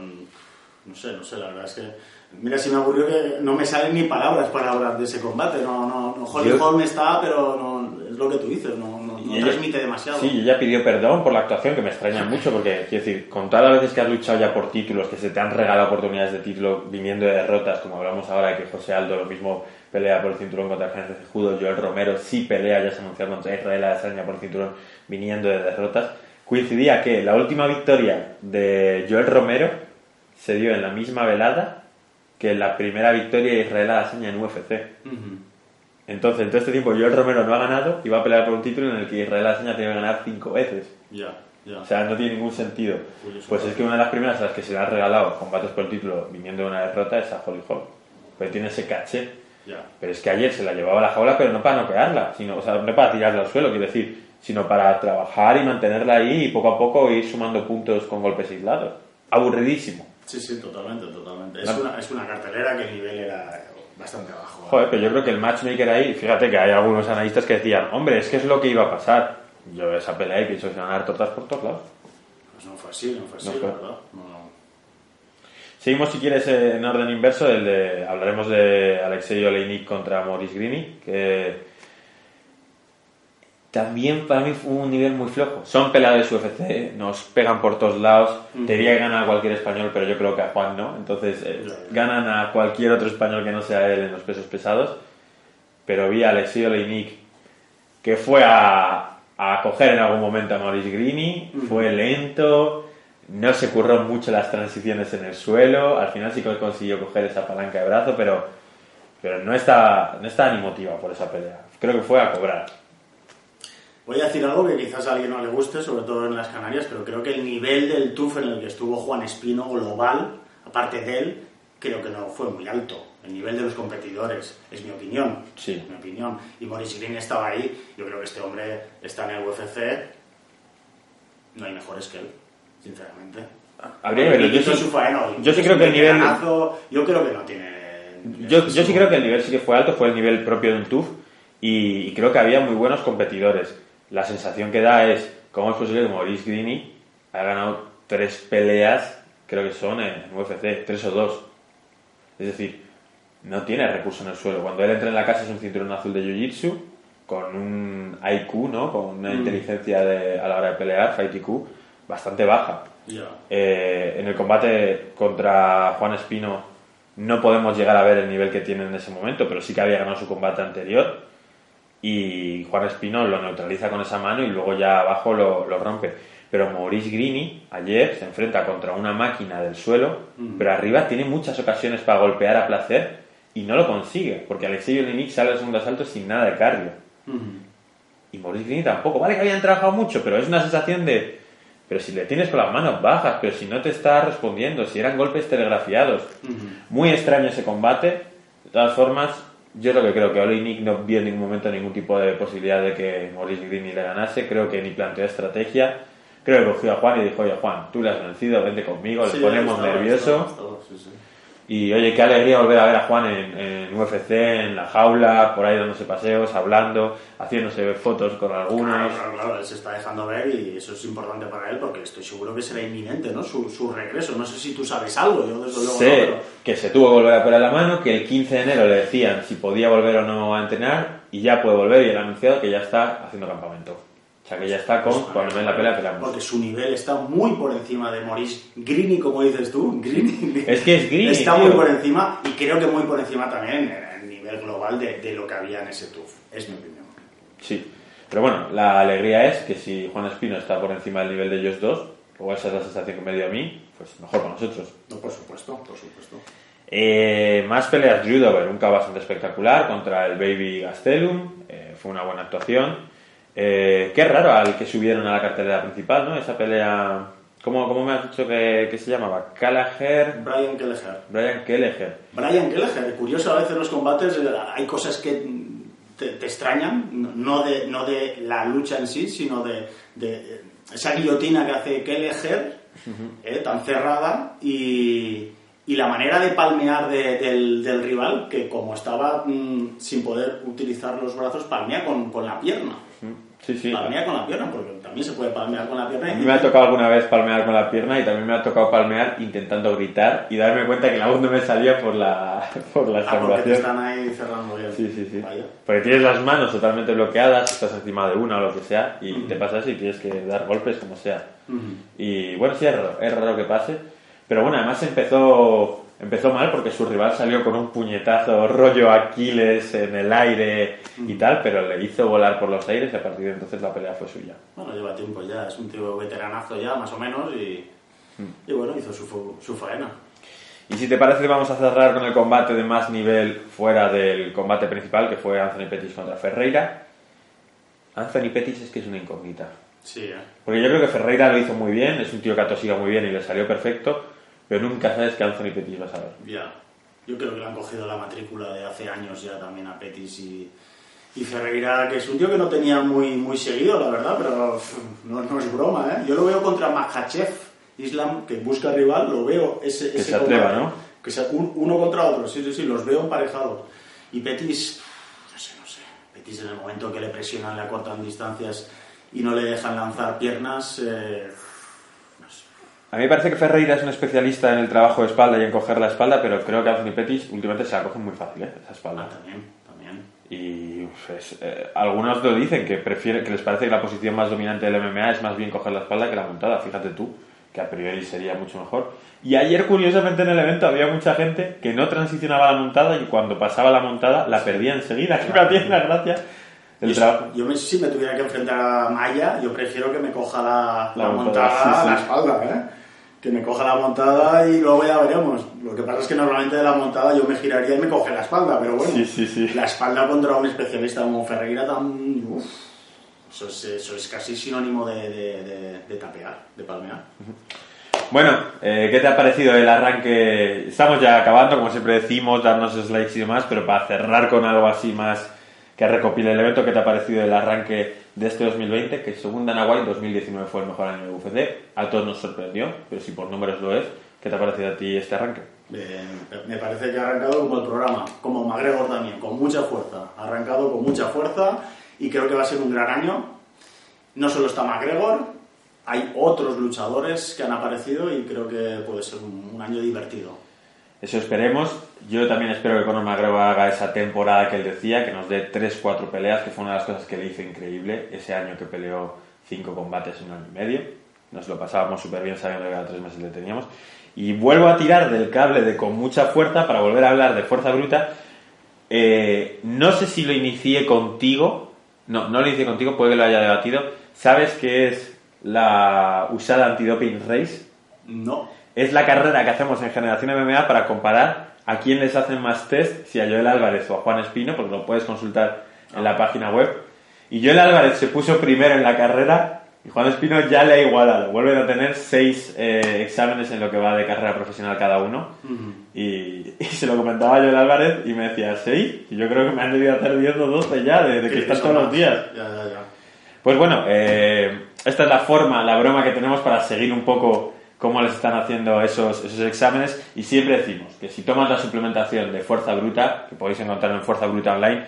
no sé, no sé, la verdad es que. Mira, si me aburrió que no me salen ni palabras para hablar de ese combate. No, no, no Holly Holm está, pero no, es lo que tú dices, no, no, ella- transmite demasiado. Sí, ella pidió perdón por la actuación, que me extraña mucho, porque, quiero decir, con todas las veces que has luchado ya por títulos, que se te han regalado oportunidades de título viniendo de derrotas, como hablamos ahora de que José Aldo lo mismo pelea por el cinturón contra Sánchez Judo, Joel Romero sí pelea, ya se anunció contra Israel Adesanya por el cinturón viniendo de derrotas, coincidía que la última victoria de Joel Romero se dio en la misma velada que la primera victoria de Israel Adesanya en UFC. Entonces, en todo este tiempo, Joel Romero no ha ganado y va a pelear por un título en el que Israel Adesanya tiene que ganar cinco veces. Ya, ya. O sea, no tiene ningún sentido. Pues es que una de las primeras a las que se le han regalado combates por el título viniendo de una derrota es a Holly Holm. Pues tiene ese caché. ya. Pero es que ayer se la llevaba a la jaula, pero no para noquearla, sino, o sea, no para tirarla al suelo, quiero decir, sino para trabajar y mantenerla ahí y poco a poco ir sumando puntos con golpes aislados. Aburridísimo. Sí, sí, totalmente, totalmente. Es, La- una, es una cartelera que el nivel era bastante bajo. Joder, pero yo creo que el matchmaker ahí, fíjate que hay algunos analistas que decían, hombre, es que es lo que iba a pasar. Yo esa pelea y pienso que se van a dar tortas por todos lados. Pues no fue así, no fue así, No fue. verdad. No. Seguimos, si quieres, eh, en orden inverso. El de, hablaremos de Alexei Oleinik contra Maurice Grini, que también para mí fue un nivel muy flojo. Son peleadores UFC, nos pegan por todos lados. Ujú. Te diría que gana a cualquier español, pero yo creo que a Juan no. Entonces, eh, ganan a cualquier otro español que no sea él en los pesos pesados. Pero vi a Alexei Oleinik que fue a, a coger en algún momento a Maurice Grini, fue lento, no se curró mucho las transiciones en el suelo, al final sí que consiguió coger esa palanca de brazo, pero, pero no está no está ni motivado por esa pelea. Creo que fue a cobrar. Voy a decir algo que quizás a alguien no le guste, sobre todo en las Canarias, pero creo que el nivel del TUF en el que estuvo Juan Espino global, aparte de él, creo que no fue muy alto. El nivel de los competidores, es mi opinión. Sí. Es mi opinión. Y Maurice Green estaba ahí. Yo creo que este hombre está en el UFC. No hay mejores que él, sinceramente. Habría. Yo sí- yo sí creo que el nivel- veteranazo. Yo creo que no tiene. Yo, yo sí creo que el nivel sí que fue alto, fue el nivel propio de un TUF y, y creo que había muy buenos competidores. La sensación que da es, ¿cómo es posible que Maurice Grini haya ganado tres peleas, creo que son en UFC, tres o dos? Es decir, no tiene recurso en el suelo. Cuando él entra en la casa es un cinturón azul de Jiu-Jitsu, con un IQ, ¿no? Con una Mm. inteligencia de- a la hora de pelear, Fight IQ, bastante baja. Eh, en el combate contra Juan Espino no podemos llegar a ver el nivel que tiene en ese momento, pero sí que había ganado su combate anterior y Juan Espino lo neutraliza con esa mano y luego ya abajo lo, lo rompe. Pero Maurice Grini ayer se enfrenta contra una máquina del suelo, Mm. pero arriba tiene muchas ocasiones para golpear a placer y no lo consigue, porque Alexei Olenik sale al segundo asalto sin nada de cardio. Y Maurice Grini tampoco. Vale que habían trabajado mucho, pero es una sensación de... Pero si le tienes con las manos bajas, pero si no te está respondiendo, si eran golpes telegrafiados. Muy extraño ese combate. De todas formas, yo lo que creo que Oleinik no vio en ningún momento ningún tipo de posibilidad de que Maurice Grini le ganase. Creo que ni planteó estrategia. Creo que cogió a Juan y dijo, oye Juan, tú le has vencido, vente conmigo, Sí, le ponemos nervioso. estaba, estaba, sí, sí. Y oye, qué alegría volver a ver a Juan en, en UFC, en la jaula, por ahí dándose paseos, hablando, haciéndose fotos con algunos. Claro, claro, claro, él se está dejando ver y eso es importante para él porque estoy seguro que será inminente, ¿no? Su, su regreso. No sé si tú sabes algo, yo desde luego Sé no, pero... que se tuvo que volver a pelar la mano, que el 15 de enero le decían si podía volver o no a entrenar y ya puede volver y él ha anunciado que ya está haciendo campamento. O sea que ya está con, cuando ven la pelea, peleamos. Porque su nivel está muy por encima de Maurice Grini, como dices tú. Grini. Es que es Grini, Está tío. muy por encima y creo que muy por encima también en el nivel global de, de lo que había en ese TUF. Es mi opinión. Sí. Pero bueno, la alegría es que si Juan Espino está por encima del nivel de ellos dos, o esa es la sensación que me dio a mí, pues mejor para nosotros. No, por supuesto, por supuesto. Eh, más peleas Dober, un KO bastante espectacular contra el Baby Gastelum. Eh, fue una buena actuación. Eh, qué raro al que subieron a la cartelera principal, ¿no? Esa pelea ¿Cómo, cómo me has dicho que, que se llamaba? Callagher, Brian Kelleher. Brian Kelleher. Brian Kelleher, curioso a veces en los combates eh, hay cosas que te, te extrañan, no- de, no de la lucha en sí, sino de, de esa guillotina que hace Kelleher, eh, tan cerrada, y, y la manera de palmear de- del, del rival, que como estaba mm, sin poder utilizar los brazos, palmea con, con la pierna. Sí, sí. Palmea con la pierna, porque también se puede palmear con la pierna. A mí me ha tocado alguna vez palmear con la pierna y también me ha tocado palmear intentando gritar y darme cuenta que la voz no me salía por la, [laughs] por la Ah, porque te están ahí cerrando bien. Sí, sí, sí. Vaya. Porque tienes las manos totalmente bloqueadas, estás encima de una o lo que sea, y te pasa eso y tienes que dar golpes como sea. Y bueno, sí, es raro, es raro que pase. Pero bueno, además empezó, empezó mal porque su rival salió con un puñetazo rollo Aquiles en el aire y tal, pero le hizo volar por los aires y a partir de entonces la pelea fue suya. Bueno, lleva tiempo ya, es un tío veteranazo ya, más o menos, y, y bueno, hizo su, su faena. Y si te parece, vamos a cerrar con el combate de más nivel fuera del combate principal, que fue Anthony Pettis contra Ferreira. Anthony Pettis es que es una incógnita. Sí, ¿eh? Porque yo creo que Ferreira lo hizo muy bien, es un tío que atosiga muy bien y le salió perfecto, pero nunca sabes que Anthony Pettis va a saber. Ya. Yo creo que le han cogido la matrícula de hace años ya también a Petis y, y Ferreira, que es un tío que no tenía muy, muy seguido, la verdad, pero no, no es broma, ¿eh? Yo lo veo contra Makhachev Islam, que busca rival, lo veo ese, Que ese se atreva, combate. ¿no? Que sea un- uno contra otro, sí, sí, sí, los veo emparejados. Y Petis, no sé, no sé. Petis en el momento que le presionan, le acortan distancias y no le dejan lanzar piernas, eh. A mí me parece que Ferreira es un especialista en el trabajo de espalda y en coger la espalda, pero creo que Anthony Pettis últimamente se la coge muy fácil, ¿eh? Esa Ah, espalda. también, también. Y uf, es, eh, algunos lo dicen, que prefieren, que les parece que la posición más dominante del MMA es más bien coger la espalda que la montada, fíjate tú, que a priori sería mucho mejor. Y ayer, curiosamente, en el evento había mucha gente que no transicionaba la montada y cuando pasaba la montada la perdía enseguida, que una gracia. El Yo, yo si me tuviera que enfrentar a Maya, yo prefiero que me coja la, La la montada, montada, sí, a sí. la espalda, ¿eh? Que me coja la montada y luego ya veremos. Lo que pasa es que normalmente de la montada yo me giraría y me coge la espalda, pero bueno. Sí, sí, sí. La espalda contra un especialista como Ferreira tan... uf, eso, es, eso es casi sinónimo de, de, de- de tapear, de palmear. Bueno, eh, ¿qué te ha parecido el arranque? Estamos ya acabando, como siempre decimos, darnos likes y demás, pero para cerrar con algo así más que recopile el evento, ¿qué te ha parecido el arranque de este 2020? Que según Dana White, 2019 fue el mejor año de UFC. A todos nos sorprendió, pero si por números lo es, ¿qué te ha parecido a ti este arranque? Me parece que ha arrancado como el programa, como McGregor también, con mucha fuerza. Ha arrancado con mucha fuerza y creo que va a ser un gran año. No solo está McGregor, hay otros luchadores que han aparecido y creo que puede ser un año divertido. Eso esperemos. Yo también espero que Conor McGregor haga esa temporada que él decía, que nos dé 3-4 peleas, que fue una de las cosas que le hizo increíble ese año que peleó 5 combates en un año y medio. Nos lo pasábamos súper bien sabiendo que cada 3 meses le teníamos. Y vuelvo a tirar del cable de con mucha fuerza para volver a hablar de fuerza bruta. Eh, no sé si lo inicié contigo. No, no lo inicié contigo, puede que lo haya debatido. ¿Sabes qué es la usada antidoping race? No. Es la carrera que hacemos en Generación MMA para comparar a quién les hacen más test, si a Joel Álvarez o a Juan Espino, porque lo puedes consultar en la página web. Y Joel Álvarez se puso primero en la carrera y Juan Espino ya le ha igualado. Vuelven a tener seis eh, exámenes en lo que va de carrera profesional cada uno. y, [laughs] y se lo comentaba a Joel Álvarez y me decía, ¿seis? Y yo creo que me han debido hacer 10 o 12 ya, de, de que están todos los días. Ya, ya, ya. Pues bueno, eh, esta es la forma, la broma que tenemos para seguir un poco cómo les están haciendo esos, esos exámenes y siempre decimos que si tomas la suplementación de Fuerza Bruta, que podéis encontrar en Fuerza Bruta Online,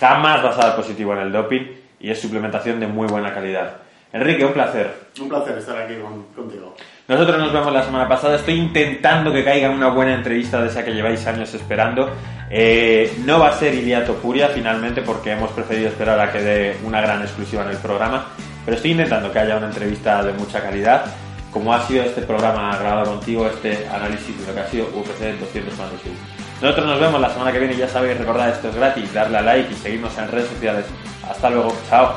jamás vas a dar positivo en el doping y es suplementación de muy buena calidad. Enrique, un placer. Un placer estar aquí con- contigo. Nosotros nos vemos la semana pasada. Estoy intentando que caiga una buena entrevista de esa que lleváis años esperando. Eh, no va a ser Iliato Puria finalmente porque hemos preferido esperar a que dé una gran exclusiva en el programa. Pero estoy intentando que haya una entrevista de mucha calidad. Como ha sido este programa grabado contigo, este análisis de lo que ha sido UFC 246. Nosotros nos vemos la semana que viene. Ya sabéis, recordad, esto es gratis. Darle a like y seguirnos en redes sociales. Hasta luego. Chao.